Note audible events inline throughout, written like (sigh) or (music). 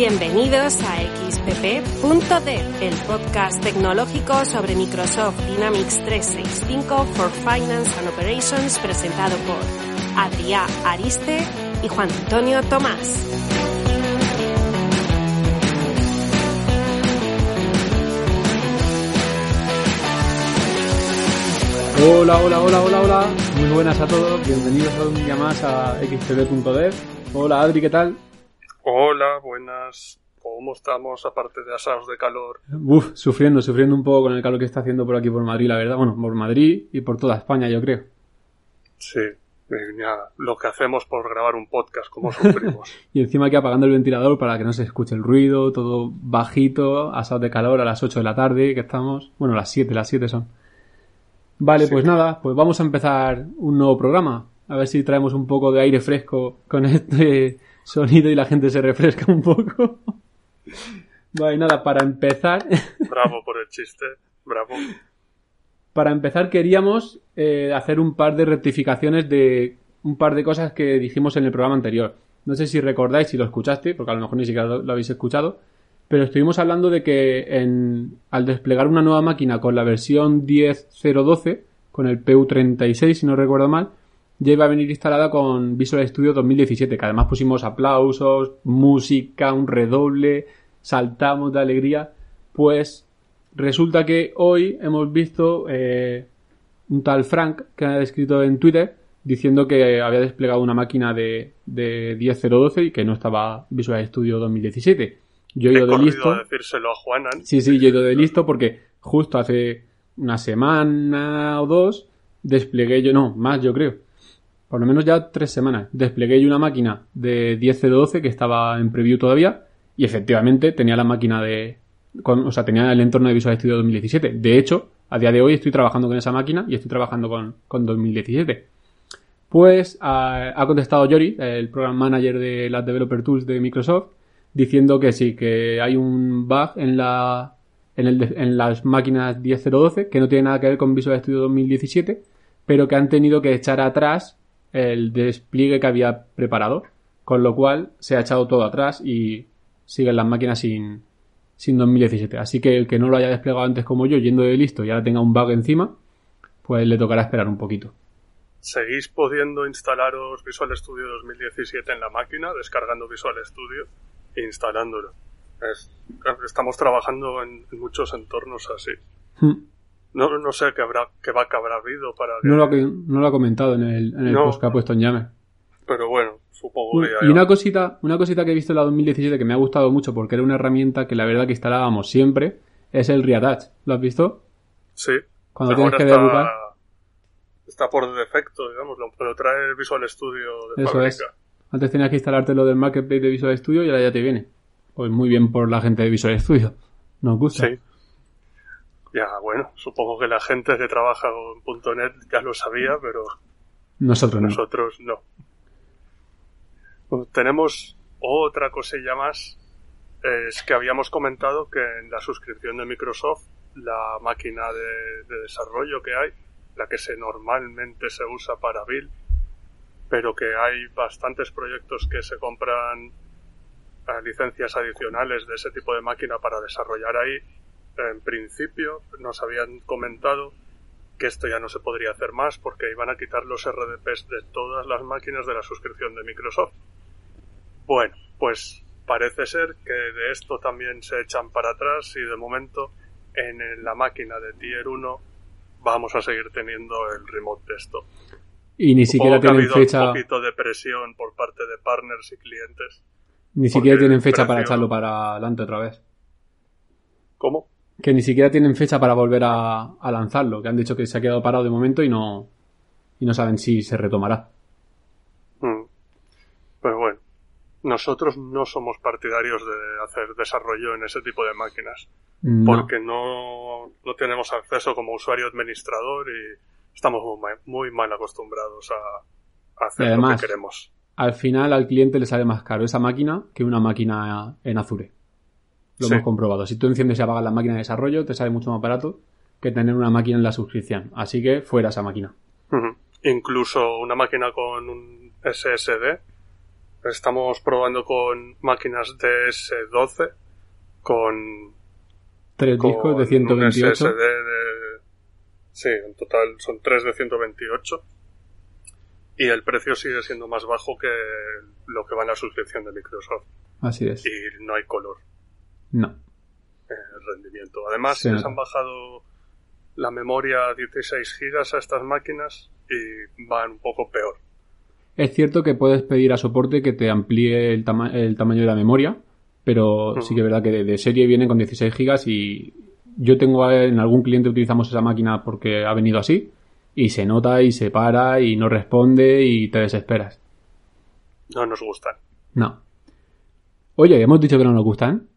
Bienvenidos a XPP.dev, el podcast tecnológico sobre Microsoft Dynamics 365 for Finance and Operations presentado por Adrià Ariste y Juan Antonio Tomás. Hola, hola, hola, hola, hola. Muy buenas a todos. Bienvenidos a un día más a xpb.dev. Hola Adri, ¿qué tal? Hola, buenas. ¿Cómo estamos aparte de asados de calor? Uf, sufriendo, sufriendo un poco con el calor que está haciendo por aquí por Madrid, la verdad. Bueno, por Madrid y por toda España, yo creo. Sí, ya, lo que hacemos por grabar un podcast, como sufrimos. (laughs) y encima aquí apagando el ventilador para que no se escuche el ruido, todo bajito, asados de calor a las 8 de la tarde que estamos. Bueno, las 7, las 7 son. Vale, Sí. pues nada, pues vamos a empezar un nuevo programa. A ver si traemos un poco de aire fresco con este sonido y la gente se refresca un poco. (laughs) Vale, nada, para empezar, (laughs) Bravo por el chiste, bravo. para empezar queríamos eh, hacer un par de rectificaciones de un par de cosas que dijimos en el programa anterior. No sé si recordáis, si lo escuchaste, porque a lo mejor ni siquiera lo, lo habéis escuchado, pero estuvimos hablando de que en, al desplegar una nueva máquina con la versión 10.012, con el PU36, si no recuerdo mal, ya iba a venir instalada con Visual Studio 2017, que además pusimos aplausos, música, un redoble, saltamos de alegría, pues resulta que hoy hemos visto eh, un tal Frank que ha escrito en Twitter diciendo que había desplegado una máquina de, de 10.012 y que no estaba Visual Studio 2017. Yo he ido de listo. a decírselo a Juanan. Sí, sí, yo he ido de listo porque justo hace una semana o dos desplegué yo, no, más yo creo. Por lo menos ya tres semanas. Desplegué una máquina de 10.012 que estaba en preview todavía y efectivamente tenía la máquina de... o sea, tenía el entorno de Visual Studio 2017. De hecho, a día de hoy estoy trabajando con esa máquina y estoy trabajando con, con 2017. Pues ha, contestado Yori, el Program Manager de las Developer Tools de Microsoft, diciendo que sí, que hay un bug en, la, en, el en las máquinas 10.012 que no tiene nada que ver con Visual Studio 2017, pero que han tenido que echar atrás el despliegue que había preparado, con lo cual se ha echado todo atrás y siguen las máquinas sin, sin 2017. Así que el que no lo haya desplegado antes como yo, yendo de listo y ahora tenga un bug encima, pues le tocará esperar un poquito. ¿Seguís pudiendo instalaros Visual Studio 2017 en la máquina, descargando Visual Studio e instalándolo? Es- estamos trabajando en, en muchos entornos así. Hmm. No, no sé qué habrá, qué va que habrá habido para que... No lo, ha, no lo ha comentado en el, en el No. post que ha puesto en Llame. Pero bueno, supongo que ya... Y una cosita, una cosita que he visto en la 2017 que me ha gustado mucho porque era una herramienta que la verdad que instalábamos siempre es el Reattach. ¿Lo has visto? Sí. Cuando Ahora tienes que está, debugar. está por defecto, digamos, lo, lo trae Visual Studio de Eso fábrica. es. Antes tenías que instalarte lo del Marketplace de Visual Studio y ahora ya te viene. Pues muy bien por la gente de Visual Studio. Nos gusta. Sí. Ya, bueno, supongo que la gente que trabaja con .NET ya lo sabía, pero Nosotros no. nosotros no. Bueno, tenemos otra cosilla más. Es que habíamos comentado que en la suscripción de Microsoft, la máquina de, de desarrollo que hay, la que se normalmente se usa para Build, pero que hay bastantes proyectos que se compran eh, licencias adicionales de ese tipo de máquina para desarrollar ahí. En principio nos habían comentado que esto ya no se podría hacer más porque iban a quitar los RDPs de todas las máquinas de la suscripción de Microsoft. Bueno, pues parece ser que de esto también se echan para atrás y de momento en la máquina de Tier 1 vamos a seguir teniendo el remote desktop. Y ni siquiera Supongo que ha tienen fecha, un poquito de presión por parte de partners y clientes. ni siquiera tienen fecha para echarlo para adelante otra vez. ¿Cómo? Que ni siquiera tienen fecha para volver a, a lanzarlo, que han dicho que se ha quedado parado de momento y no, y no saben si se retomará. Mm. Pero bueno, nosotros no somos partidarios de hacer desarrollo en ese tipo de máquinas, No. porque no, no tenemos acceso como usuario administrador y estamos muy, mal- muy mal acostumbrados a, a hacer además- lo que queremos. Al final al cliente le sale más caro esa máquina que una máquina en Azure. Lo Sí. hemos comprobado. Si tú enciendes y apagas la máquina de desarrollo, te sale mucho más barato que tener una máquina en la suscripción. Así que fuera esa máquina. Incluso una máquina con un SSD. Estamos probando con máquinas de S12 con, Tres discos de un 128. SSD de... Sí, en total son tres de 128. Y el precio sigue siendo más bajo que lo que va en la suscripción de Microsoft. Así es. Y no hay color No. el rendimiento. Además, Sí. les han bajado la memoria a 16 gigas a estas máquinas y van un poco peor. Es cierto que puedes pedir a soporte que te amplíe el, tama- el tamaño de la memoria, pero sí que es verdad que de, de serie vienen con 16 gigas y yo tengo eh, en algún cliente utilizamos esa máquina porque ha venido así y se nota y se para y no responde y te desesperas. No nos gustan. No. Oye, hemos dicho que no nos gustan.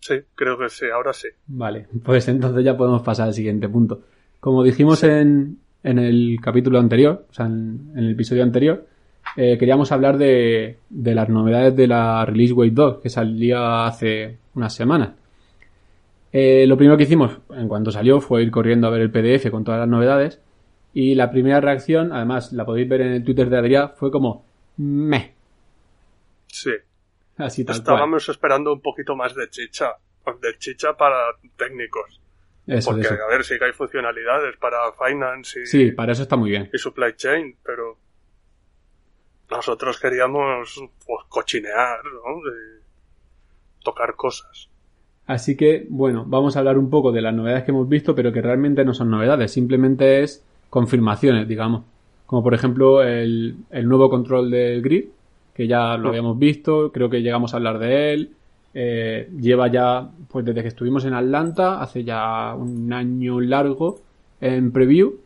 Sí, creo que sí, ahora sí. Vale, pues entonces ya podemos pasar al siguiente punto. Como dijimos en, en el capítulo anterior, o sea, en, en el episodio anterior, eh, queríamos hablar de, de las novedades de la Release Wave 2, que salía hace unas semanas. Eh, lo primero que hicimos, en cuanto salió, fue ir corriendo a ver el PDF con todas las novedades. Y la primera reacción, además la podéis ver en el Twitter de Adrián, fue como, meh, Sí. Así tal cual. Estábamos esperando un poquito más de chicha. De chicha para técnicos. Eso, Porque, a ver, sí que hay funcionalidades para finance y, Sí, para eso está muy bien. y supply chain, pero nosotros queríamos pues, cochinear, ¿no? De tocar cosas. Así que, bueno, vamos a hablar un poco de las novedades que hemos visto, pero que realmente no son novedades, simplemente es confirmaciones, digamos. Como por ejemplo el, el nuevo control del grid, que ya lo habíamos visto, creo que llegamos a hablar de él. Eh, lleva ya, pues desde que estuvimos en Atlanta, hace ya un año largo en preview.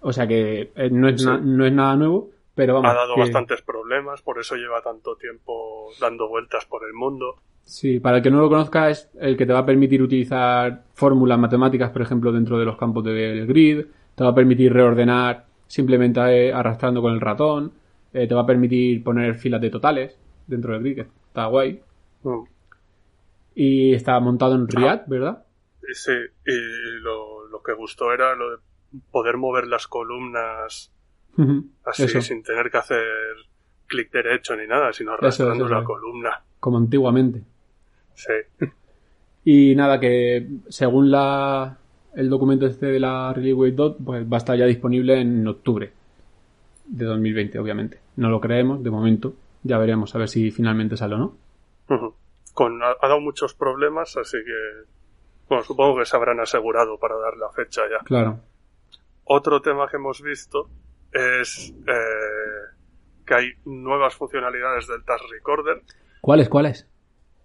O sea que eh, no, es Sí. no es nada nuevo, pero vamos. ha dado que- bastantes problemas, por eso lleva tanto tiempo dando vueltas por el mundo. Sí, para el que no lo conozca es el que te va a permitir utilizar fórmulas matemáticas, por ejemplo, dentro de los campos del grid, te va a permitir reordenar simplemente eh, arrastrando con el ratón, eh, te va a permitir poner filas de totales dentro del grid, que está guay. Mm. Y está montado en React, ¿verdad? Y sí, y lo, lo que gustó era lo de poder mover las columnas así Eso, sin tener que hacer clic derecho ni nada, sino arrastrando la columna. como antiguamente. Sí. (laughs) Y nada, que según la, el documento este de la Release Wave 2, pues va a estar ya disponible en octubre de 2020, obviamente. No lo creemos de momento. Ya veremos a ver si finalmente sale o no. Con, ha, ha dado muchos problemas, así que bueno, supongo que se habrán asegurado para dar la fecha ya. Claro. Otro tema que hemos visto es eh, que hay nuevas funcionalidades del Task Recorder. ¿Cuáles, cuáles?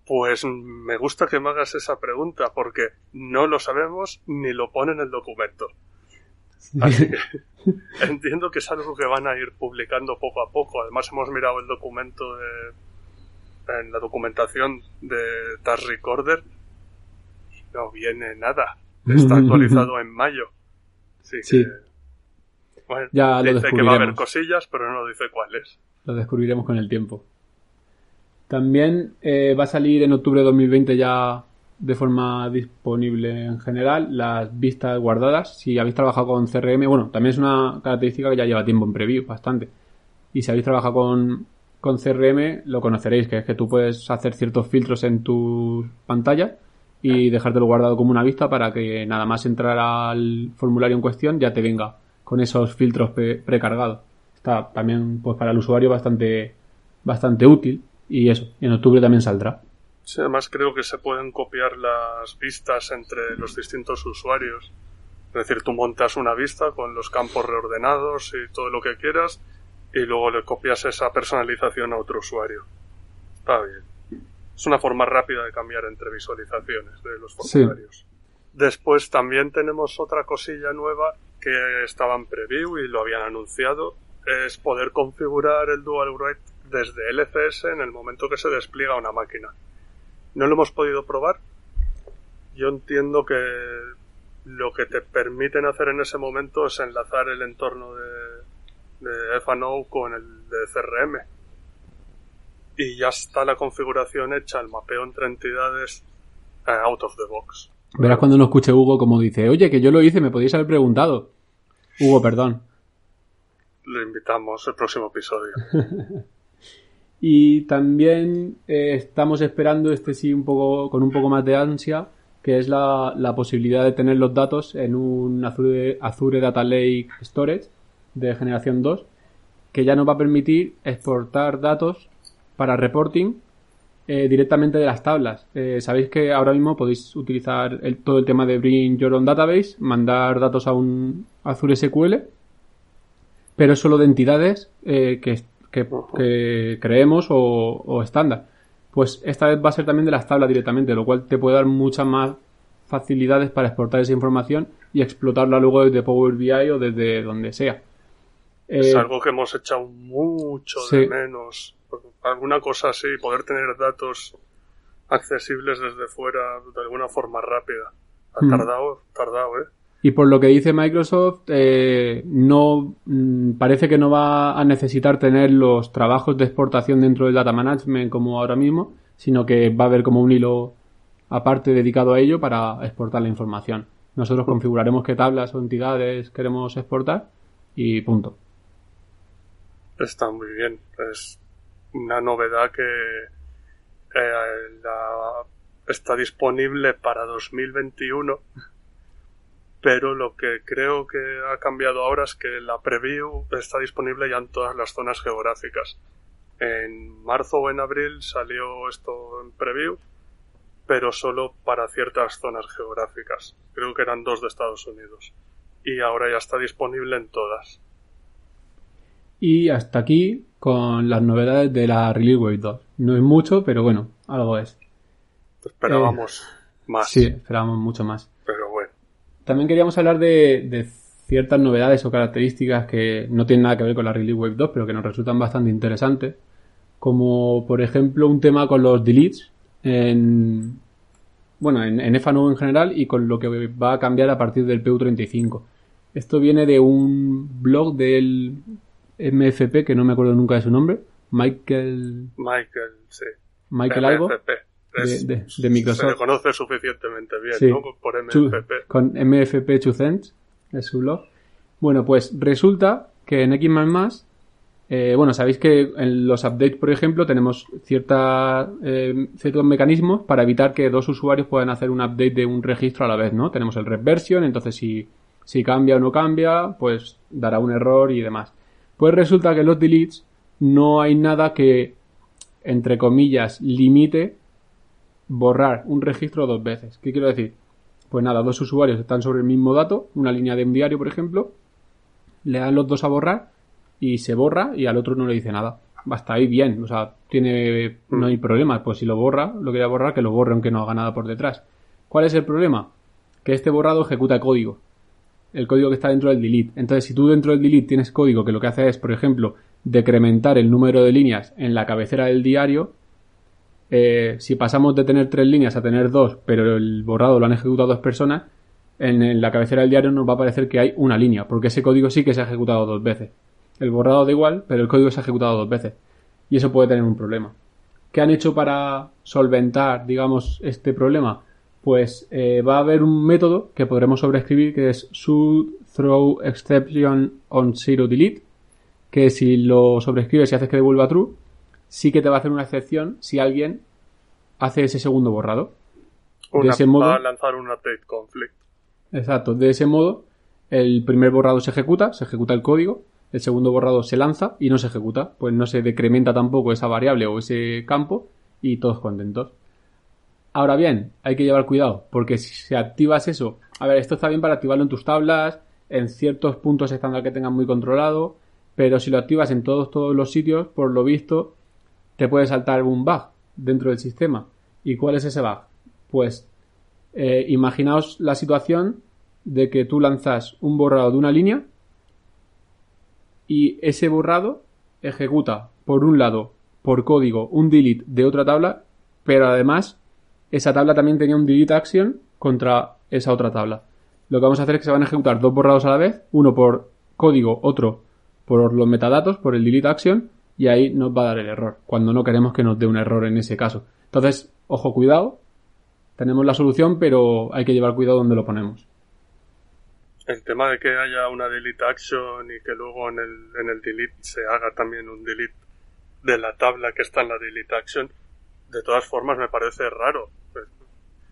Pues me gusta que me hagas esa pregunta porque no lo sabemos ni lo pone en el documento. (laughs) Así que entiendo que es algo que van a ir publicando poco a poco. Además hemos mirado el documento de, en la documentación de Task Recorder y no viene nada. Está (laughs) actualizado en mayo. Así que, Sí. bueno, Ya lo dice que va a haber cosillas, pero no dice cuáles. Lo descubriremos con el tiempo. También eh, va a salir en octubre de 2020 ya de forma disponible en general las vistas guardadas. Si habéis trabajado con CRM, bueno, también es una característica que ya lleva tiempo en preview, bastante. Y si habéis trabajado con, con CRM, lo conoceréis, que es que tú puedes hacer ciertos filtros en tu pantalla y dejártelo guardado como una vista para que nada más entrar al formulario en cuestión ya te venga con esos filtros pre- precargados. Está también pues para el usuario bastante bastante útil y eso, en octubre también saldrá. Sí, además creo que se pueden copiar las vistas entre los distintos usuarios. Es decir, tú montas una vista con los campos reordenados y todo lo que quieras y luego le copias esa personalización a otro usuario. Está bien. Es una forma rápida de cambiar entre visualizaciones de los formularios. Después también tenemos otra cosilla nueva que estaba en preview y lo habían anunciado. Es poder configurar el dual write desde LCS en el momento que se despliega una máquina. No lo hemos podido probar. Yo entiendo que lo que te permiten hacer en ese momento es enlazar el entorno de, de FNO con el de CRM. Y ya está la configuración hecha, el mapeo entre entidades eh, out of the box. Verás cuando no escuche Hugo como dice, oye, que yo lo hice, me podéis haber preguntado. Hugo, perdón. Le invitamos el próximo episodio. (laughs) y también eh, estamos esperando, este sí, un poco, con un poco más de ansia, que es la, la posibilidad de tener los datos en un Azure, Azure Data Lake Storage de generación 2, que ya nos va a permitir exportar datos para reporting eh, directamente de las tablas. Eh, sabéis que ahora mismo podéis utilizar el, todo el tema de Bring Your Own Database, mandar datos a un Azure SQL, pero solo de entidades eh, que, que, creemos o, o estándar pues esta vez va a ser también de las tablas directamente, lo cual te puede dar muchas más facilidades para exportar esa información y explotarla luego desde Power BI o desde donde sea. Es eh, algo que hemos echado mucho de menos. Alguna cosa así, poder tener datos accesibles desde fuera de alguna forma rápida. Ha hmm. tardado, tardado, ¿eh? Y por lo que dice Microsoft, eh, no mm, parece que no va a necesitar tener los trabajos de exportación dentro del data management como ahora mismo, sino que va a haber como un hilo aparte dedicado a ello para exportar la información. Nosotros configuraremos qué tablas o entidades queremos exportar y punto. Está muy bien. Es una novedad que eh, está disponible para 2021 pero lo que creo que ha cambiado ahora es que la preview está disponible ya en todas las zonas geográficas. En marzo o en abril salió esto en preview, pero solo para ciertas zonas geográficas. Creo que eran dos de Estados Unidos. Y ahora ya está disponible en todas. Y hasta aquí con las novedades de la Release Wave 2. No es mucho, pero bueno, algo es. Esperábamos eh, más. Sí, esperábamos mucho más. También queríamos hablar de, ciertas novedades o características que no tienen nada que ver con la Release Wave 2, pero que nos resultan bastante interesantes. Como por ejemplo un tema con los deletes en, bueno, en, en en general y con lo que va a cambiar a partir del PU35. Esto viene de un blog del MFP, que no me acuerdo nunca de su nombre. Michael. Michael, sí. Michael algo de, Microsoft. Se conoce suficientemente bien, ¿no? Por MFP. con MFP 2 es su blog. Bueno, pues resulta que en X++, eh, bueno, sabéis que en los updates, por ejemplo, tenemos cierta, eh, ciertos mecanismos para evitar que dos usuarios puedan hacer un update de un registro a la vez, ¿no? Tenemos el reversion, entonces si, si cambia o no cambia, pues dará un error y demás. Pues resulta que en los deletes no hay nada que, entre comillas, limite borrar un registro dos veces. ¿Qué quiero decir? Pues nada, dos usuarios están sobre el mismo dato, una línea de un diario, por ejemplo, le dan los dos a borrar y se borra y al otro no le dice nada. Basta ahí bien, o sea, tiene, no hay problema. Pues si lo borra, lo quería borrar, que lo borre aunque no haga nada por detrás. ¿Cuál es el problema? Que este borrado ejecuta código. El código que está dentro del delete. Entonces, si tú dentro del delete tienes código que lo que hace es, por ejemplo, decrementar el número de líneas en la cabecera del diario, eh, si pasamos de tener tres líneas a tener dos, pero el borrado lo han ejecutado dos personas, en, la cabecera del diario nos va a parecer que hay una línea, porque ese código sí que se ha ejecutado dos veces. El borrado da igual, pero el código se ha ejecutado dos veces. Y eso puede tener un problema. ¿Qué han hecho para solventar, digamos, este problema? Pues eh, va a haber un método que podremos sobreescribir que es should on zero delete, que si lo sobrescribes y haces que devuelva true, sí que te va a hacer una excepción si alguien hace ese segundo borrado. de ese modo, va a lanzar un update conflict. Exacto. De ese modo, el primer borrado se ejecuta, se ejecuta el código, el segundo borrado se lanza y no se ejecuta. Pues no se decrementa tampoco esa variable o ese campo y todos contentos. Ahora bien, hay que llevar cuidado, porque si activas eso, a ver, esto está bien para activarlo en tus tablas, en ciertos puntos estándar que tengan muy controlado, pero si lo activas en todos, todos los sitios, por lo visto, te puede saltar un bug. dentro del sistema. ¿Y cuál es ese bug? Pues eh, imaginaos la situación de que tú lanzas un borrado de una línea y ese borrado ejecuta, por un lado, por código, un delete de otra tabla, pero además esa tabla también tenía un delete action contra esa otra tabla. Lo que vamos a hacer es que se van a ejecutar dos borrados a la vez, uno por código, otro por los metadatos, por el delete action, y ahí nos va a dar el error, cuando no queremos que nos dé un error en ese caso. Entonces, ojo, cuidado, tenemos la solución, pero hay que llevar cuidado donde lo ponemos. El tema de que haya una delete action y que luego en el, en el delete se haga también un delete de la tabla que está en la delete action, de todas formas me parece raro. Pues,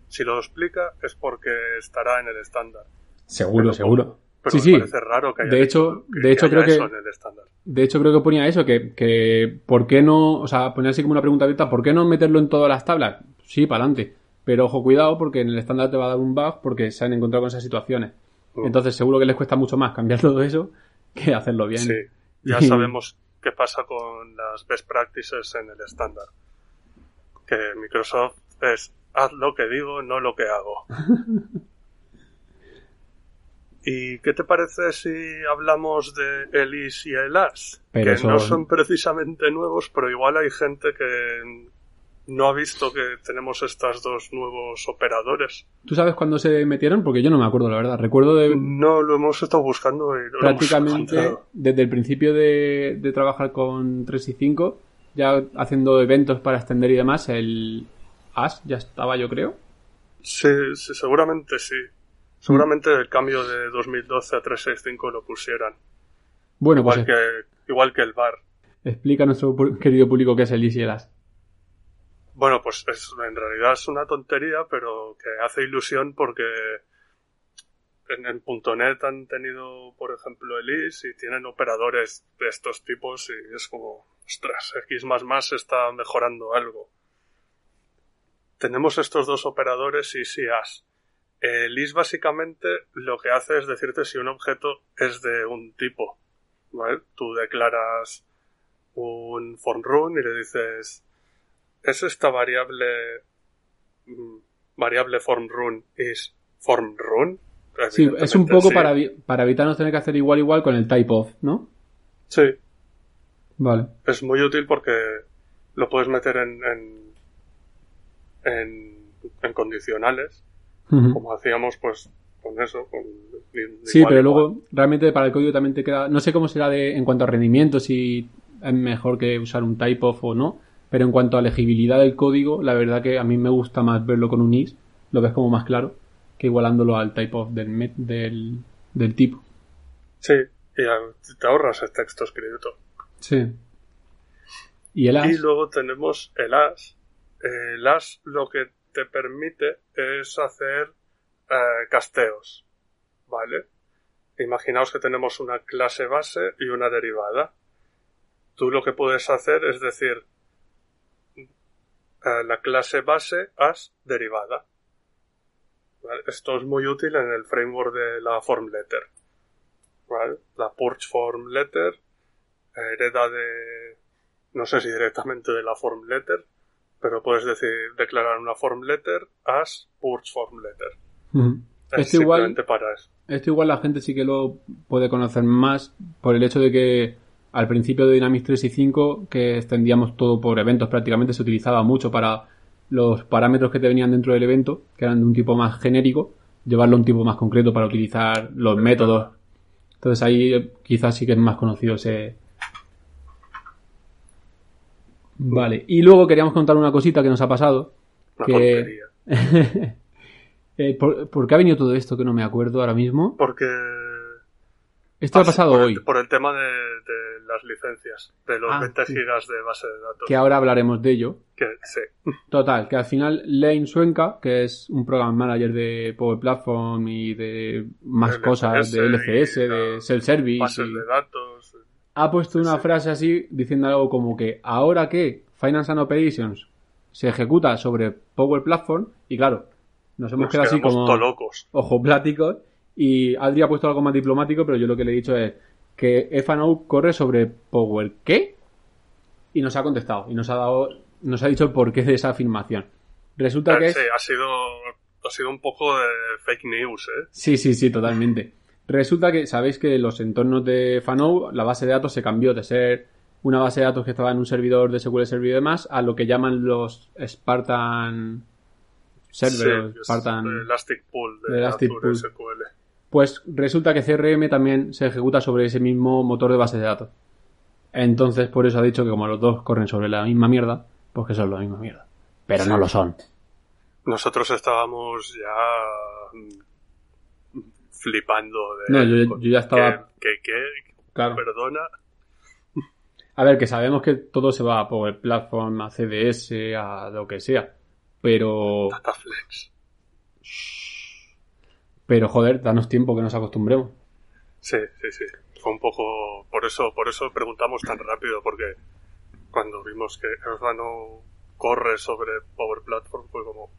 si lo explica es porque estará en el estándar. Seguro, Pero- seguro. Pero sí, me sí. parece raro que haya De hecho, de hecho creo que eso en el estándar. de hecho creo que ponía eso que, que ¿por qué no, o sea, ponía así como una pregunta abierta, ¿por qué no meterlo en todas las tablas? Sí, para adelante. Pero ojo, cuidado porque en el estándar te va a dar un bug porque se han encontrado con esas situaciones. Mm. Entonces seguro que les cuesta mucho más cambiar (laughs) todo eso que hacerlo bien. Sí, (laughs) ya sabemos qué pasa con las best practices en el estándar. Que Microsoft es haz lo que digo, no lo que hago. (laughs) ¿Y qué te parece si hablamos de Elis y Elas? Pero que no son precisamente nuevos, pero igual hay gente que no ha visto que tenemos estos dos nuevos operadores. ¿Tú sabes cuándo se metieron? Porque yo no me acuerdo, la verdad. Recuerdo de No lo hemos estado buscando y lo prácticamente desde el principio de, de trabajar con 3 y 5, ya haciendo eventos para extender y demás, el AS ya estaba, yo creo. Sí, sí, seguramente sí. Seguramente el cambio de 2012 a 365 lo pusieran. Bueno, pues Igual que, igual que el bar. explica a nuestro querido público qué es el Easy Elas. Bueno, pues es, en realidad es una tontería, pero que hace ilusión porque en, en .NET han tenido, por ejemplo, el IS y tienen operadores de estos tipos y es como, ostras, X está mejorando algo. Tenemos estos dos operadores y AS. El IS básicamente lo que hace es decirte si un objeto es de un tipo. ¿vale? Tú declaras un form run y le dices es esta variable mm, variable form run is form run Sí, es un poco sí. para, para evitarnos tener que hacer igual igual con el type of, ¿no? sí Vale. es muy útil porque lo puedes meter en en, en, en condicionales Como hacíamos pues con eso con Sí, pero igual. luego realmente para el código también te queda. No sé cómo será de, en cuanto a rendimiento, si es mejor que usar un type of o no. Pero en cuanto a legibilidad del código, la verdad que a mí me gusta más verlo con un is. Lo ves como más claro que igualándolo al type of del, met- del, del tipo. sí y te ahorras el texto escrito Sí. Y el as. Y luego tenemos el as. El as lo que te permite es hacer eh, casteos. ¿Vale? Imaginaos que tenemos una clase base y una derivada. Tú lo que puedes hacer es decir eh, la clase base as derivada. Esto es muy útil en el framework de la form letter. ¿Vale? La purge form letter hereda de no sé si directamente de la form letter, pero puedes decir declarar una form letter as purge form letter. Es Esto igual, simplemente para eso. esto igual la gente sí que lo puede conocer más por el hecho de que al principio de Dynamics 3 y 5, que extendíamos todo por eventos prácticamente, se utilizaba mucho para los parámetros que te venían dentro del evento, que eran de un tipo más genérico, llevarlo a un tipo más concreto para utilizar los métodos. Entonces ahí eh, quizás sí que es más conocido ese... Vale, y luego queríamos contar una cosita que nos ha pasado. Una que-. (laughs) Eh, ¿por, por qué ha venido todo esto que no me acuerdo ahora mismo? Porque Esto ha pasado por hoy, El, por el tema de, de las licencias, de los Ah, 20 sí. gigas de base de datos. que ahora hablaremos de ello. Que sí. (laughs) Total, que al final Lane Suenca, que es un program manager de Power Platform y de más LCS cosas, de LCS, de self-service, Bases y- de datos. Ha puesto una frase así diciendo algo como que ahora que Finance and Operations se ejecuta sobre Power Platform, y claro, nos hemos Nos quedado así como locos. ojo pláticos, y Adri ha puesto algo más diplomático, pero yo lo que le he dicho es que FNO corre sobre Power ¿qué? Y nos ha contestado, y nos ha dado nos ha dicho el porqué de esa afirmación. Resulta que Eh, sí, es... ha sido, ha sido un poco de fake news, ¿eh? Sí, sí, sí, totalmente. Resulta que sabéis que los entornos de Fanou, la base de datos se cambió de ser una base de datos que estaba en un servidor de SQL Server y demás a lo que llaman los Spartan Server, Sí, Spartan... Elastic Pool de, Elastic. SQL. Pues resulta que CRM también se ejecuta sobre ese mismo motor de base de datos. Entonces, por eso ha dicho que como los dos corren sobre la misma mierda, pues que son la misma mierda. Pero no lo son. Nosotros estábamos ya flipando de... No, yo- yo ya estaba- ¿Qué? ¿Qué? qué? Claro. Perdona. A ver, que sabemos que todo se va a Power Platform, a CDS, a lo que sea. Pero, Dataflex. pero joder, danos tiempo que nos acostumbremos. Sí, sí, sí. Fue un poco... Por eso, por eso preguntamos tan rápido, porque cuando vimos que no corre sobre Power Platform fue como...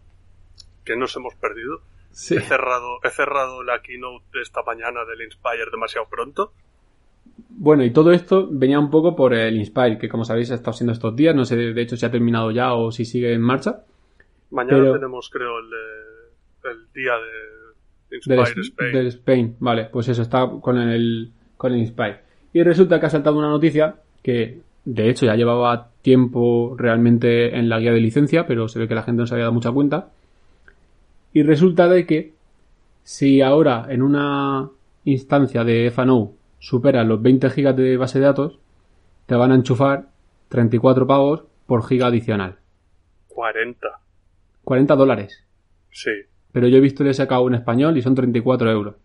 ¿Qué nos hemos perdido? Sí. He cerrado, he cerrado la keynote de esta mañana del Inspire demasiado pronto. Bueno, y todo esto venía un poco por el Inspire, que como sabéis ha estado siendo estos días. No sé de hecho si ha terminado ya o si sigue en marcha. Mañana Pero- tenemos, creo, el, día de Del, Inspire Spain. del Spain. Vale, pues eso, está con el, con el Inspire. Y resulta que ha saltado una noticia que, de hecho, ya llevaba tiempo realmente en la guía de licencia, pero se ve que la gente no se había dado mucha cuenta. Y resulta de que si ahora en una instancia de FANO superas los 20 gigas de base de datos, te van a enchufar 34 pavos por giga adicional. 40. 40 dólares. Sí. Pero yo he visto el SKU en español y son 34 euros.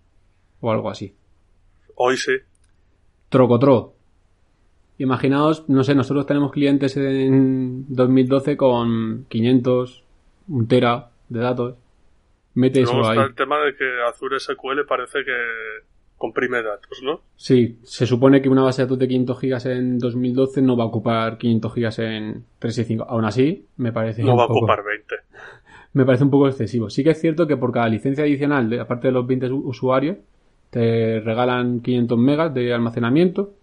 O algo así. Hoy sí. Trocotro. Imaginaos, no sé, nosotros tenemos clientes en 2012 con 500, un tera de datos. Mete eso está ahí. el tema de que Azure SQL parece que comprime datos, ¿no? Sí, se supone que una base de datos de 500 gigas en 2012 no va a ocupar 500 gigas en 365. Aún así, me parece No va a ocupar 20. (laughs) me parece un poco excesivo. Sí que es cierto que por cada licencia adicional, de- aparte de los 20 u- usuarios, te regalan 500 megas de almacenamiento.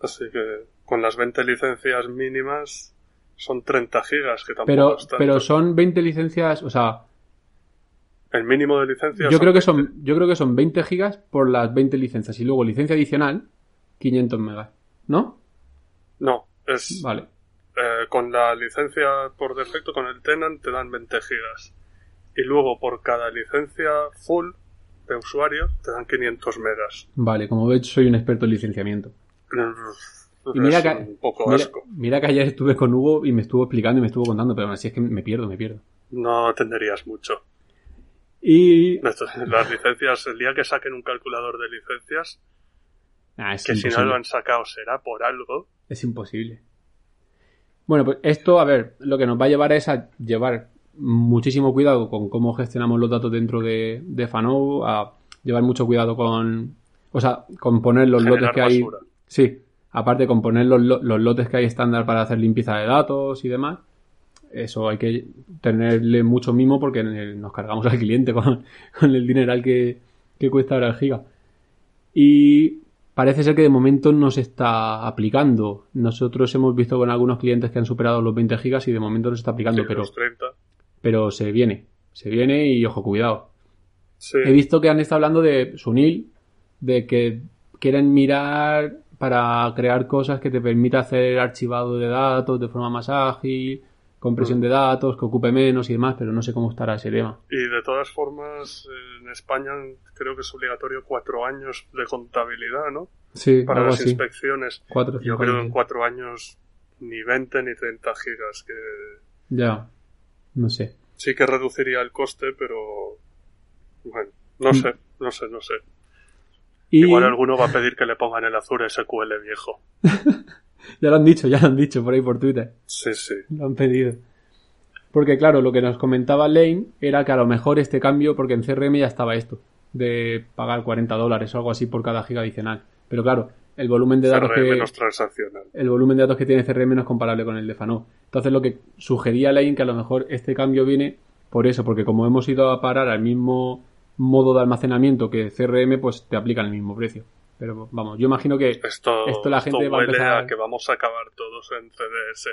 Así que con las 20 licencias mínimas son 30 gigas, que tampoco Pero, pero son 20 licencias, o sea, El mínimo de licencias yo creo que 20. son, yo creo que son 20 gigas por las 20 licencias y luego licencia adicional 500 megas, ¿no? No, es Vale. eh, con la licencia por defecto, con el tenant, te dan 20 gigas. Y luego por cada licencia full de usuario te dan 500 megas. Vale, como veis soy un experto en licenciamiento. Y mira es que, un poco mira, asco. mira que ayer estuve con Hugo y me estuvo explicando y me estuvo contando, pero así es que me pierdo, me pierdo. No tendrías mucho. Y... Las licencias, el día que saquen un calculador de licencias, Ah, es que si no imposible. lo han sacado será por algo. Es imposible. Bueno, pues esto, a ver, lo que nos va a llevar es a llevar muchísimo cuidado con cómo gestionamos los datos dentro de, de Fanou, a llevar mucho cuidado con, o sea, con poner los Generar lotes que hay. Sí, aparte con poner los, lo- los lotes que hay estándar para hacer limpieza de datos y demás. Eso hay que tenerle mucho mimo porque nos cargamos al cliente con, (laughs) con el dineral que, que cuesta ahora el giga. Y parece ser que de momento no se está aplicando. Nosotros hemos visto con algunos clientes que han superado los 20 gigas y de momento no se está aplicando, Sí, pero, los 30. pero se viene. Se viene y ojo, cuidado. Sí. He visto que han estado hablando de Sunil, de que quieren mirar para crear cosas que te permita hacer archivado de datos de forma más ágil, compresión Mm. de datos, que ocupe menos y demás, pero no sé cómo estará ese tema. Y de todas formas, en España creo que es obligatorio cuatro años de contabilidad, ¿no? Sí, Para las así. inspecciones. Cuatro, Yo creo que en cuatro años ni 20 ni 30 gigas, que Ya, no sé. sí que reduciría el coste, pero bueno, no Mm. sé, no sé, no sé. Y Igual alguno va a pedir que le pongan el Azure SQL viejo. (laughs) ya lo han dicho, ya lo han dicho por ahí por Twitter. Sí, sí. Lo han pedido. Porque claro, lo que nos comentaba Lane era que a lo mejor este cambio, porque en CRM ya estaba esto, de pagar 40 dólares o algo así por cada giga adicional. Pero claro, el volumen de datos CRM que, transaccional. el volumen de datos que tiene CRM no es comparable con el de Fano. Entonces lo que sugería Lane que a lo mejor este cambio viene por eso, porque como hemos ido a parar al mismo modo de almacenamiento que CRM, pues te aplican el mismo precio. Pero vamos, yo imagino que Esto, Esto la gente esto va a empezar- a que vamos a acabar todos en CDS.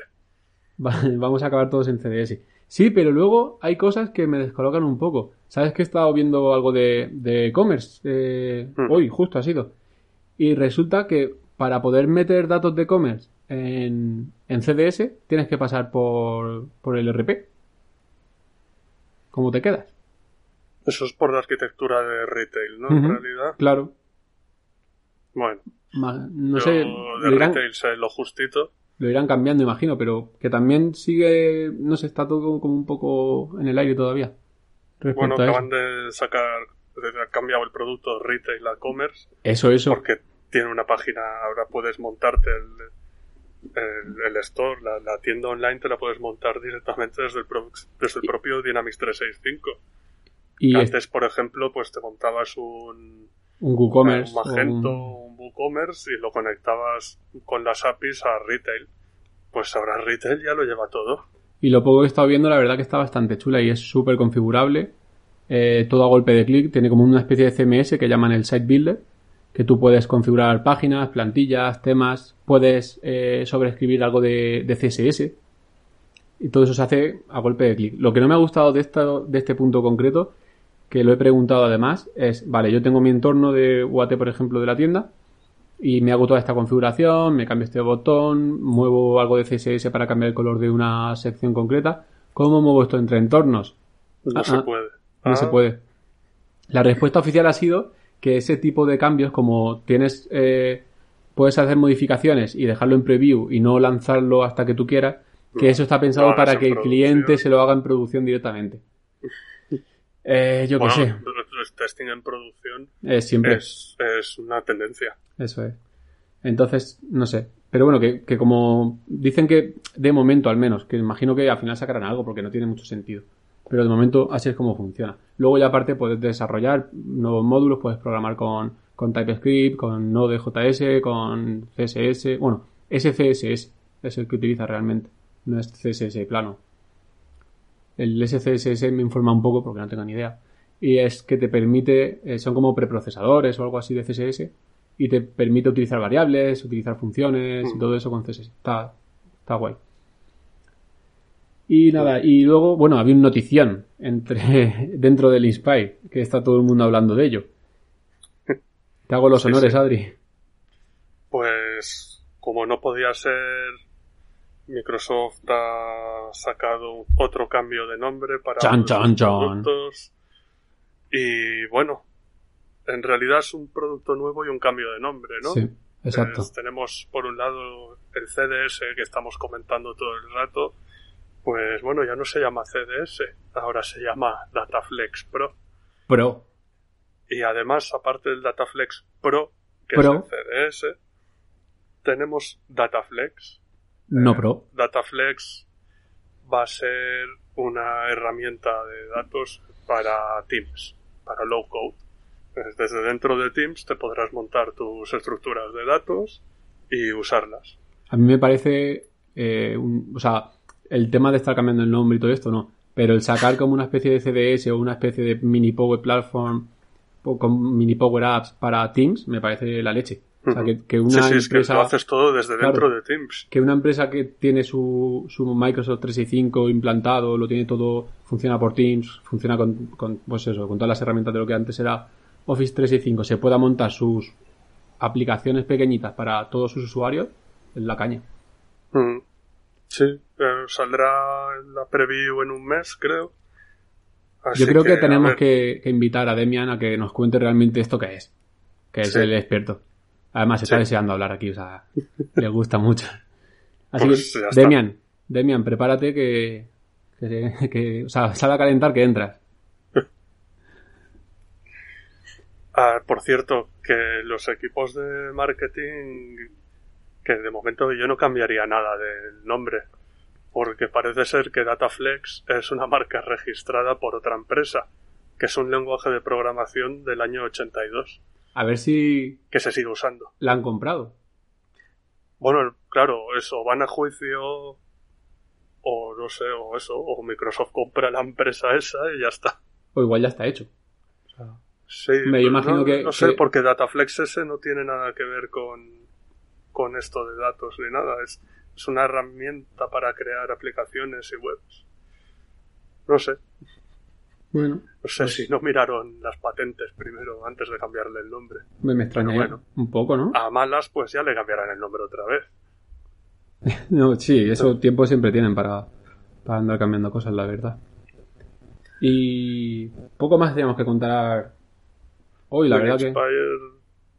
Va- (laughs) Vamos a acabar todos en CDS. Sí, pero luego hay cosas que me descolocan un poco. ¿Sabes que he estado viendo algo de de e-commerce? eh, Mm. Hoy, justo ha sido. Y resulta que para poder meter datos de e-commerce en, en CDS tienes que pasar por, por el RP. ¿Cómo te quedas? Eso es por la arquitectura de retail, ¿no? En realidad. Claro. Bueno, No sé, de lo irán, lo justito. lo irán cambiando, imagino, pero que también sigue, no sé, está todo como un poco en el aire todavía. Bueno, acaban de sacar, han cambiado el producto retail a commerce Eso, eso. porque tiene una página, ahora puedes montarte el, el, el store, la, la tienda online te la puedes montar directamente desde el, pro- desde el propio Dynamics 365. Y es Antes, por ejemplo, pues te montabas un, un WooCommerce. un Magento, un WooCommerce y lo conectabas con las APIs a retail. Pues ahora retail ya lo lleva todo. Y lo poco que he estado viendo, la verdad que está bastante chula y es súper configurable. Eh, todo a golpe de clic. Tiene como una especie de CMS que llaman el Site Builder. Que tú puedes configurar páginas, plantillas, temas. Puedes eh, sobreescribir algo de, de CSS. Y todo eso se hace a golpe de clic. Lo que no me ha gustado de, esta, de este punto concreto, que lo he preguntado además, es, vale, yo tengo mi entorno de UAT, por ejemplo, de la tienda, y me hago toda esta configuración, me cambio este botón, muevo algo de CSS para cambiar el color de una sección concreta. ¿Cómo muevo esto entre entornos? No Ah, se ah. puede. No Ah, se puede. La respuesta oficial ha sido que ese tipo de cambios, como tienes, eh, puedes hacer modificaciones y dejarlo en preview y no lanzarlo hasta que tú quieras, que No, eso está pensado para que el producción. cliente se lo haga en producción directamente. Eh, yo qué Bueno, sé, el- testing en producción Eh, siempre. es, es una tendencia. Eso es. Entonces, no sé. Pero bueno, que, que como dicen que de momento al menos, que imagino que al final sacarán algo porque no tiene mucho sentido. Pero de momento así es como funciona. Luego ya aparte puedes desarrollar nuevos módulos, puedes programar con, con TypeScript, con Node.js, con CSS. Bueno, SCSS es el que utiliza realmente. No es CSS plano. El SCSS me informa un poco porque no tengo ni idea. Y es que te permite, eh, son como preprocesadores o algo así de CSS y te permite utilizar variables, utilizar funciones y Mm. todo eso con CSS. Está, está guay. Y nada, y luego, bueno, había una notición entre, (laughs) dentro del Inspire, que está todo el mundo hablando de ello. Te hago los Sí, honores, sí. Adri. Pues como no podía ser, Microsoft ha sacado otro cambio de nombre para Chan, productos. Y bueno, en realidad es un producto nuevo y un cambio de nombre, ¿no? Sí, exacto. Tenemos por un lado el CDS que estamos comentando todo el rato. Pues bueno, ya no se llama CDS, ahora se llama Dataflex Pro. Pro. Y además, aparte del Dataflex Pro, que Pro. es el CDS, tenemos Dataflex. No Eh, Pro. Dataflex va a ser una herramienta de datos para Teams, para low code. Entonces, Desde dentro de Teams te podrás montar tus estructuras de datos y usarlas. A mí me parece, eh, un- o sea, el tema de estar cambiando el nombre y todo esto, no. Pero el sacar como una especie de CDS o una especie de mini Power Platform o con mini Power Apps para Teams me parece la leche. O sea, que, que una sí, sí, es que empresa... lo haces todo desde Claro. dentro de Teams. que una empresa que tiene su, su Microsoft 365 implantado, lo tiene todo, funciona por Teams, funciona con, con, pues eso, con todas las herramientas de lo que antes era Office 365, se pueda montar sus aplicaciones pequeñitas para todos sus usuarios, es la caña. Sí, eh, saldrá en la preview en un mes, creo. Así Yo creo que, tenemos que, que invitar a Demian a que nos cuente realmente esto que es, que es Sí. el experto. Además, está Sí. deseando hablar aquí, o sea, le gusta mucho. Así Pues que. Demian, Demian, prepárate que, que, que- o sea, sal a calentar que entras. Ah, por cierto, que los equipos de marketing, que de momento yo no cambiaría nada del nombre, porque parece ser que Dataflex es una marca registrada por otra empresa, que es un lenguaje de programación del año 82, A ver si que se sigue usando. la han comprado. Bueno, claro, eso, van a juicio, o no sé, o eso, o Microsoft compra la empresa esa y ya está. O igual ya está hecho. Sí, Me imagino no, que- no sé, que- porque Dataflex ese no tiene nada que ver con, con esto de datos ni nada. Es, es una herramienta para crear aplicaciones y webs. No sé. Bueno. No sé si no miraron las patentes primero antes de cambiarle el nombre. Me, me bueno. un poco, ¿no? A malas, pues ya le cambiarán el nombre otra vez. (laughs) No, sí, eso tiempo siempre tienen para, para andar cambiando cosas, la verdad. Y poco más teníamos que contar hoy, la verdad que...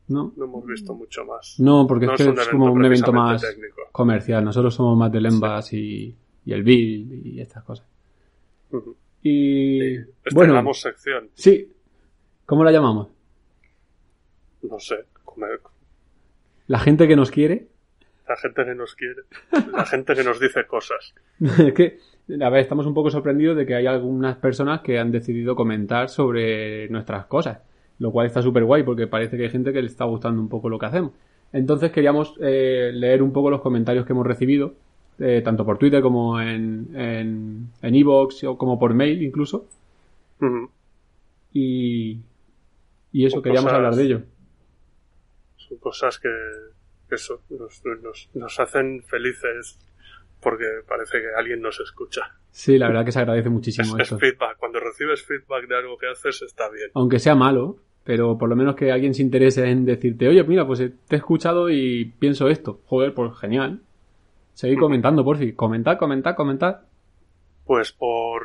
No, no hemos visto mucho más. no porque No es que es como un evento más técnico. comercial. Nosotros somos más del Envas y, y el Bill y estas cosas. Ujú. Y bueno, Estrenamos sección. sí. ¿Cómo la llamamos? No sé. comer- La gente que nos quiere. La gente que nos quiere. La gente que nos dice cosas. (laughs) es que, a ver, estamos un poco sorprendidos de que hay algunas personas que han decidido comentar sobre nuestras cosas, lo cual está súper guay porque parece que hay gente que le está gustando un poco lo que hacemos. Entonces queríamos eh, leer un poco los comentarios que hemos recibido, eh, tanto por Twitter como en en en o como por mail incluso, y, y eso, O queríamos cosas- hablar de ello. Son cosas que eso nos, nos, nos hacen felices porque parece que alguien nos escucha. Sí, la verdad que se agradece Es, muchísimo es esto. feedback. Cuando recibes feedback de algo que haces está bien. aunque sea malo, pero por lo menos que alguien se interese en decirte, oye, mira, pues te he escuchado y pienso esto. Joder, pues genial. Seguid comentando, por fin. Comentad, comentad, comentad. Pues por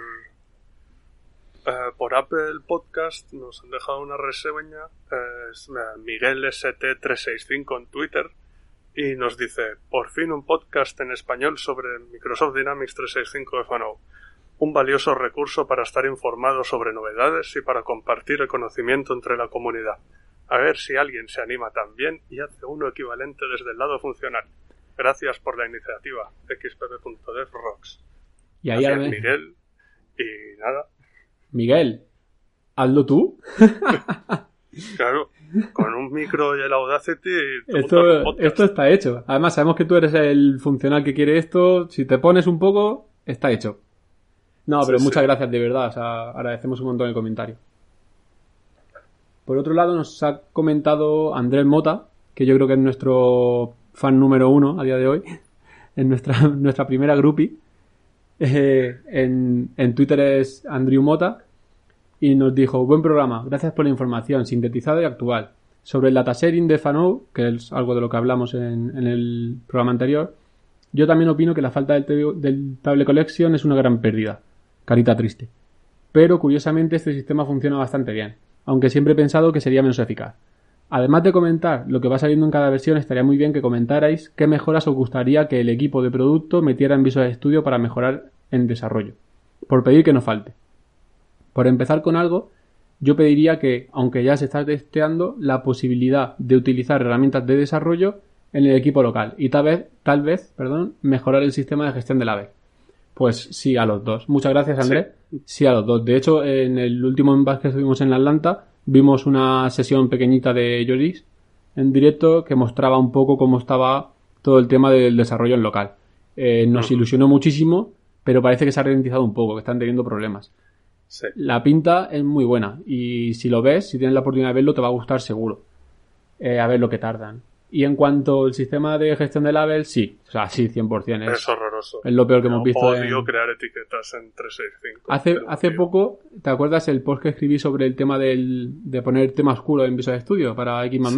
eh, por Apple Podcast nos han dejado una reseña eh, Miguel ST365 en Twitter y nos dice por fin un podcast en español sobre Microsoft Dynamics 365 FNO un valioso recurso para estar informado sobre novedades y para compartir el conocimiento entre la comunidad. A ver si alguien se anima también y hace uno equivalente desde el lado funcional. Gracias por la iniciativa. xpp.dev rocks. Y ahí Gracias, Miguel. Y nada, Miguel, hazlo tú. (laughs) claro, con un micro y el Audacity. Esto, está hecho. Además, sabemos que tú eres el funcional que quiere esto. Si te pones un poco, está hecho. No, pero Sí, muchas sí. gracias, de verdad. O sea, agradecemos un montón el comentario. Por otro lado, nos ha comentado Andrés Mota, que yo creo que es nuestro fan número uno a día de hoy. (laughs) En nuestra, (laughs) nuestra primera groupie. Eh, en, en Twitter es Andrew Mota. Y nos dijo, buen programa, gracias por la información sintetizada y actual. Sobre el datasharing de Fanou, que es algo de lo que hablamos en, en el programa anterior, yo también opino que la falta del, del Table Collection es una gran pérdida. Carita triste. Pero curiosamente este sistema funciona bastante bien, aunque siempre he pensado que sería menos eficaz. Además de comentar lo que va saliendo en cada versión, estaría muy bien que comentarais qué mejoras os gustaría que el equipo de producto metiera en Visual Studio para mejorar en desarrollo. Por pedir que no falte. Por empezar con algo, yo pediría que, aunque ya se está testeando, la posibilidad de utilizar herramientas de desarrollo en el equipo local y tal vez, tal vez, perdón, mejorar el sistema de gestión de la vez. Pues sí a los dos. Muchas gracias, Andrés. Sí. a los dos. De hecho, en el último envase que estuvimos en Atlanta, vimos una sesión pequeñita de Joris en directo que mostraba un poco cómo estaba todo el tema del desarrollo en local. Eh, nos ilusionó muchísimo, pero parece que se ha ralentizado un poco, que están teniendo problemas. Sí. La pinta es muy buena y si lo ves, si tienes la oportunidad de verlo, te va a gustar seguro. Eh, a ver lo que tardan. Y en cuanto al sistema de gestión de labels, sí, o sea, sí, 100%. Es, Es horroroso. es lo peor que hemos visto. Odio en- crear etiquetas en 365. Hace, hace poco, ¿te acuerdas el post que escribí sobre el tema del, de poner tema oscuro en Visual Studio para X Sí.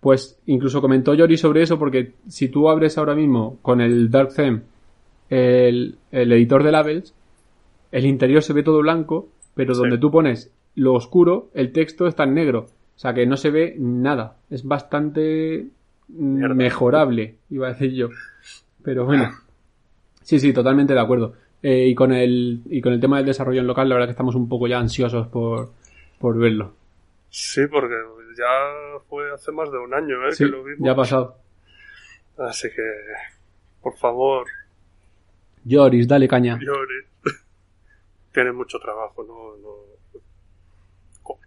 Pues incluso comentó Yori sobre eso porque si tú abres ahora mismo con el Dark Theme el, el editor de labels, el interior se ve todo blanco, pero Sí. donde tú pones lo oscuro, el texto está en negro. O sea que no se ve nada. Es bastante Mierda. mejorable, iba a decir yo. Pero bueno. Sí, sí, totalmente de acuerdo. Eh, y con el y con el tema del desarrollo en local, la verdad que estamos un poco ya ansiosos por, por verlo. Sí, porque ya fue hace más de un año ¿eh? Sí, que lo vimos. ya ha pasado. Así que, por favor, Joris, dale caña. Yori. (laughs) Tiene mucho trabajo, no, no.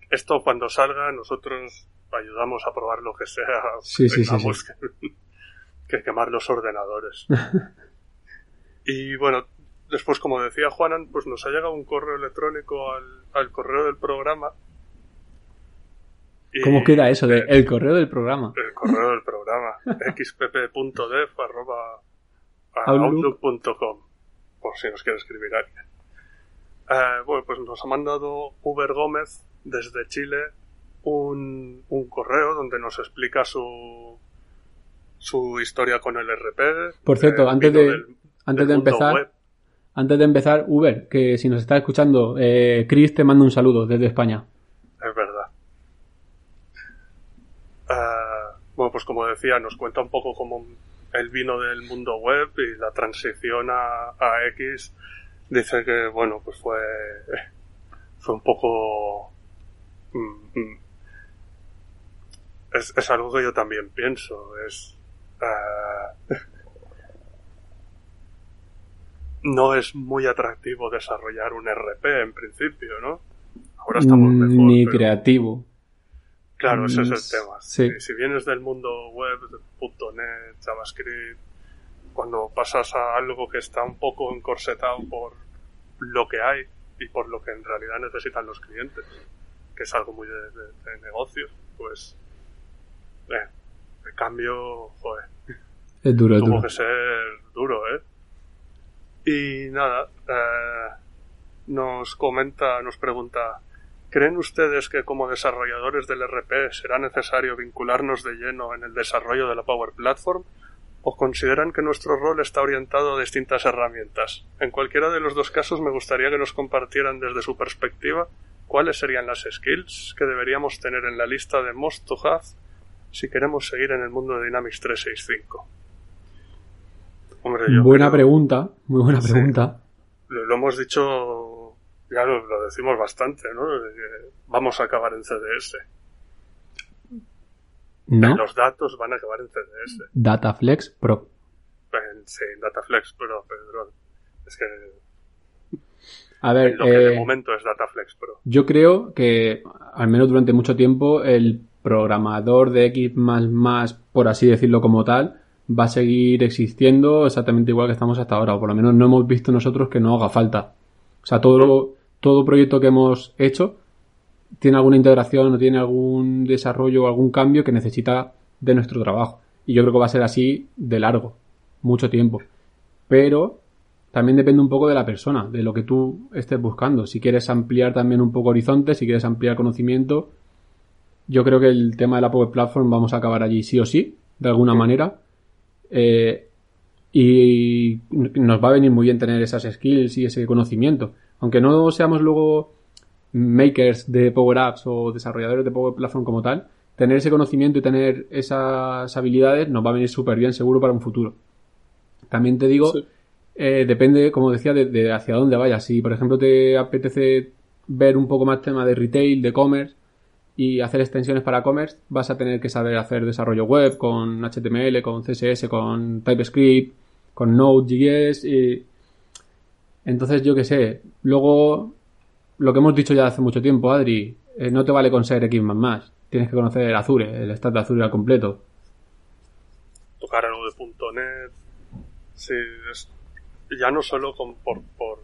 Esto cuando salga, nosotros ayudamos a probar lo que sea. Sí, sí, sí, Que, que quemar los ordenadores. (laughs) y bueno, después, como decía Juanan, pues nos ha llegado un correo electrónico al, al correo del programa. Y- ¿Cómo queda eso de el correo del programa? el correo del programa (laughs) arroba outlook.com, por si nos quiere escribir alguien. Eh, bueno, pues nos ha mandado Uber Gómez desde Chile un, un correo donde nos explica su, su historia con el RP. Por cierto, eh, antes de, del- antes del de empezar, web. antes de empezar, Uber, que si nos está escuchando, eh, Chris te manda un saludo desde España. Es verdad. Ah, bueno, pues como decía, nos cuenta un poco cómo él vino del mundo web y la transición a, a X. Dice que, bueno, pues fue, fue un poco... mm, mm. Es, es algo que yo también pienso. Es... ah, no es muy atractivo desarrollar un RP en principio, ¿no? Ahora estamos Mm, mejor. Ni pero- creativo. Claro, ese es el tema. sí. Si, si vienes del mundo web, .NET, JavaScript, cuando pasas a algo que está un poco encorsetado por lo que hay y por lo que en realidad necesitan los clientes, que es algo muy de, de- de negocios, pues eh, el cambio, joder, Es duro, es tuvo duro. que ser duro, ¿eh? Y nada, eh, nos comenta, nos pregunta, ¿creen ustedes que como desarrolladores del RP será necesario vincularnos de lleno en el desarrollo de la Power Platform? ¿O consideran que nuestro rol está orientado a distintas herramientas? En cualquiera de los dos casos me gustaría que nos compartieran desde su perspectiva cuáles serían las skills que deberíamos tener en la lista de Most to Have si queremos seguir en el mundo de Dynamics 365. Hombre, yo Buena creo- pregunta, muy buena Sí. pregunta. Lo, lo hemos dicho, ya lo, lo decimos bastante, ¿no? Vamos a acabar en CDS. ¿No? Los datos van a acabar en CDS. Dataflex Pro. Sí, Dataflex, pero Pedro, es que A ver, lo que de eh, momento es Dataflex Pro. yo creo que, al menos durante mucho tiempo, el programador de X++, por así decirlo como tal, va a seguir existiendo exactamente igual que estamos hasta ahora, o por lo menos no hemos visto nosotros que no haga falta. O sea, todo, todo proyecto que hemos hecho tiene alguna integración o tiene algún desarrollo o algún cambio que necesita de nuestro trabajo. Y yo creo que va a ser así de largo, mucho tiempo. Pero también depende un poco de la persona, de lo que tú estés buscando. Si quieres ampliar también un poco horizonte, si quieres ampliar conocimiento, yo creo que el tema de la Power Platform vamos a acabar allí sí o sí, de alguna manera. Eh, y nos va a venir muy bien tener esas skills y ese conocimiento. Aunque no seamos luego makers de Power Apps o desarrolladores de Power Platform como tal, tener ese conocimiento y tener esas habilidades nos va a venir súper bien seguro para un futuro. También te digo, Sí. Eh, depende, como decía, de, hacia dónde vayas. Si, por ejemplo, te apetece ver un poco más tema de retail, de commerce y hacer extensiones para commerce, vas a tener que saber hacer desarrollo web con HTML, con CSS, con TypeScript, con Node.js y... Entonces, yo qué sé. Luego, lo que hemos dicho ya hace mucho tiempo, Adri, eh, no te vale con ser X++. Tienes que conocer Azure, el stack de Azure al completo. Tocar de .NET. Sí, es, ya no solo con, por, por,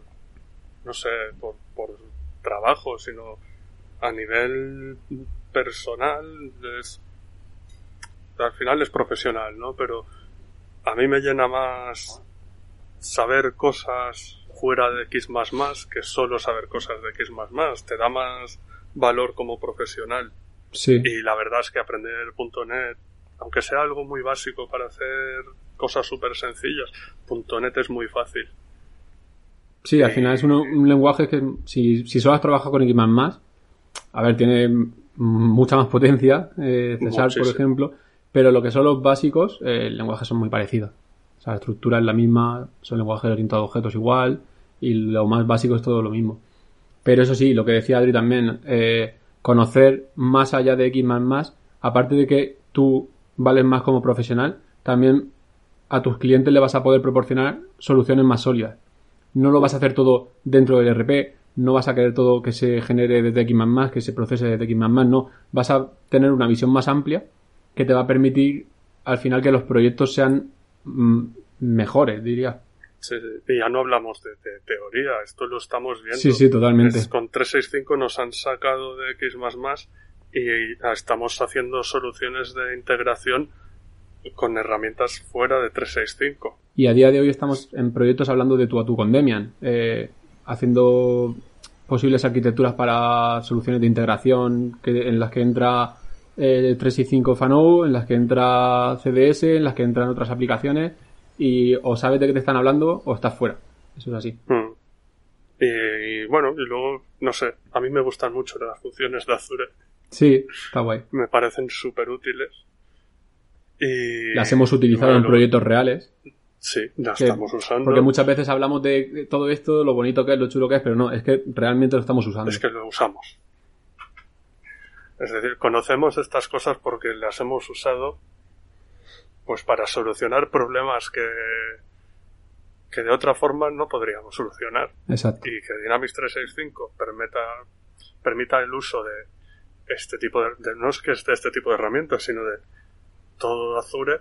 no sé, por, por trabajo, sino a nivel personal es, al final es profesional, ¿no? Pero a mí me llena más saber cosas fuera de X++ que solo saber cosas de X++. Te da más valor como profesional. Sí. Y la verdad es que aprender .NET, aunque sea algo muy básico para hacer cosas súper sencillas, .NET es muy fácil. Sí, al final es un, un lenguaje que si, si solo has trabajado con X++, a ver, tiene mucha más potencia, eh, César, por ejemplo, pero lo que son los básicos, eh, el lenguaje son muy parecidos. O sea, la estructura es la misma, son lenguajes orientados a objetos igual, y lo más básico es todo lo mismo. Pero eso sí, lo que decía Adri también, eh, conocer más allá de X++, aparte de que tú vales más como profesional, también a tus clientes le vas a poder proporcionar soluciones más sólidas. No lo vas a hacer todo dentro del RP, no vas a querer todo que se genere desde X++, que se procese desde X++, no. Vas a tener una visión más amplia que te va a permitir al final que los proyectos sean mm, mejores, diría. Sí, sí. Y ya no hablamos de, de teoría, esto lo estamos viendo. Sí, sí, totalmente. Es- con 365 nos han sacado de X++ y estamos haciendo soluciones de integración con herramientas fuera de 365. Y a día de hoy estamos en proyectos hablando de tú a tú con Demian, eh, haciendo posibles arquitecturas para soluciones de integración que, en las que entra eh, 365 Fano, en las que entra CDS, en las que entran otras aplicaciones y o sabes de qué te están hablando o estás fuera. Eso es así. Mm. Y, y bueno, y luego, no sé, a mí me gustan mucho las funciones de Azure. Sí, está guay. Me parecen súper útiles. Y Las hemos utilizado en bueno, proyectos reales. Sí, las que- estamos usando. Porque muchas veces hablamos de todo esto, lo bonito que es, lo chulo que es, pero no, es que realmente lo estamos usando. Es que lo usamos. Es decir, conocemos estas cosas porque las hemos usado pues para solucionar problemas que, que de otra forma no podríamos solucionar. Exacto. Y que Dynamics 365 permita, permita el uso de este tipo de, de- no es que es de este tipo de herramientas, sino de todo Azure,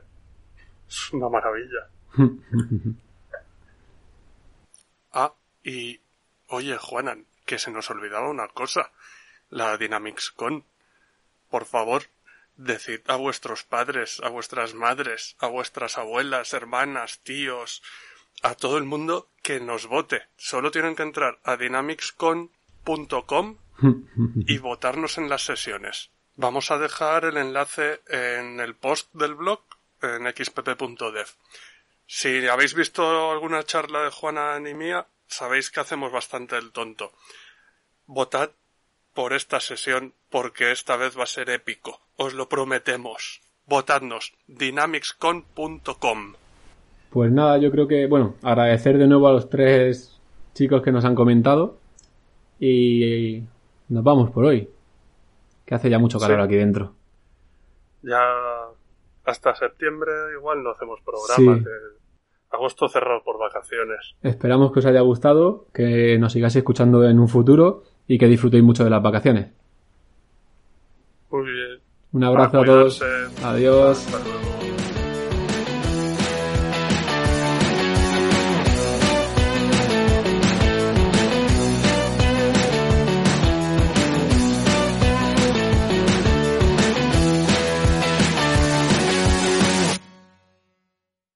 es una maravilla. (laughs) Ah, y oye, Juanan, que se nos olvidaba una cosa. La Dynamics Con. Por favor, decid a vuestros padres, a vuestras madres, a vuestras abuelas, hermanas, tíos, a todo el mundo que nos vote. Solo tienen que entrar a dynamicscon.com (laughs) y votarnos en las sesiones. Vamos a dejar el enlace en el post del blog en xpp.dev. Si habéis visto alguna charla de Juana y mía, sabéis que hacemos bastante el tonto. Votad por esta sesión porque esta vez va a ser épico. Os lo prometemos. Votadnos. dynamicscon.com. Pues nada, yo creo que, bueno, agradecer de nuevo a los tres chicos que nos han comentado y nos vamos por hoy. Que hace ya mucho calor Sí. aquí dentro. Ya hasta septiembre igual no hacemos programa. Sí. que Agosto cerrado por vacaciones. Esperamos que os haya gustado, que nos sigáis escuchando en un futuro y que disfrutéis mucho de las vacaciones. Muy bien. Un abrazo A a todos. Adiós. Hasta luego.